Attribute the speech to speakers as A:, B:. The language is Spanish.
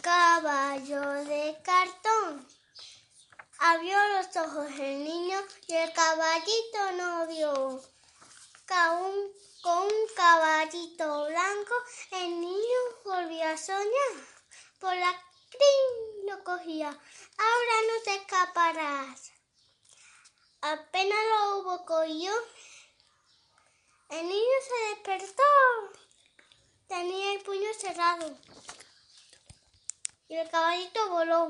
A: caballo de cartón. Abrió los ojos el niño y el caballito no vio. Con, con un caballito blanco el niño volvió a soñar. Por la crin lo cogía. Ahora no te escaparás. Apenas lo hubo cogido, el niño se despertó. Tenía el puño cerrado. Y el caballito voló.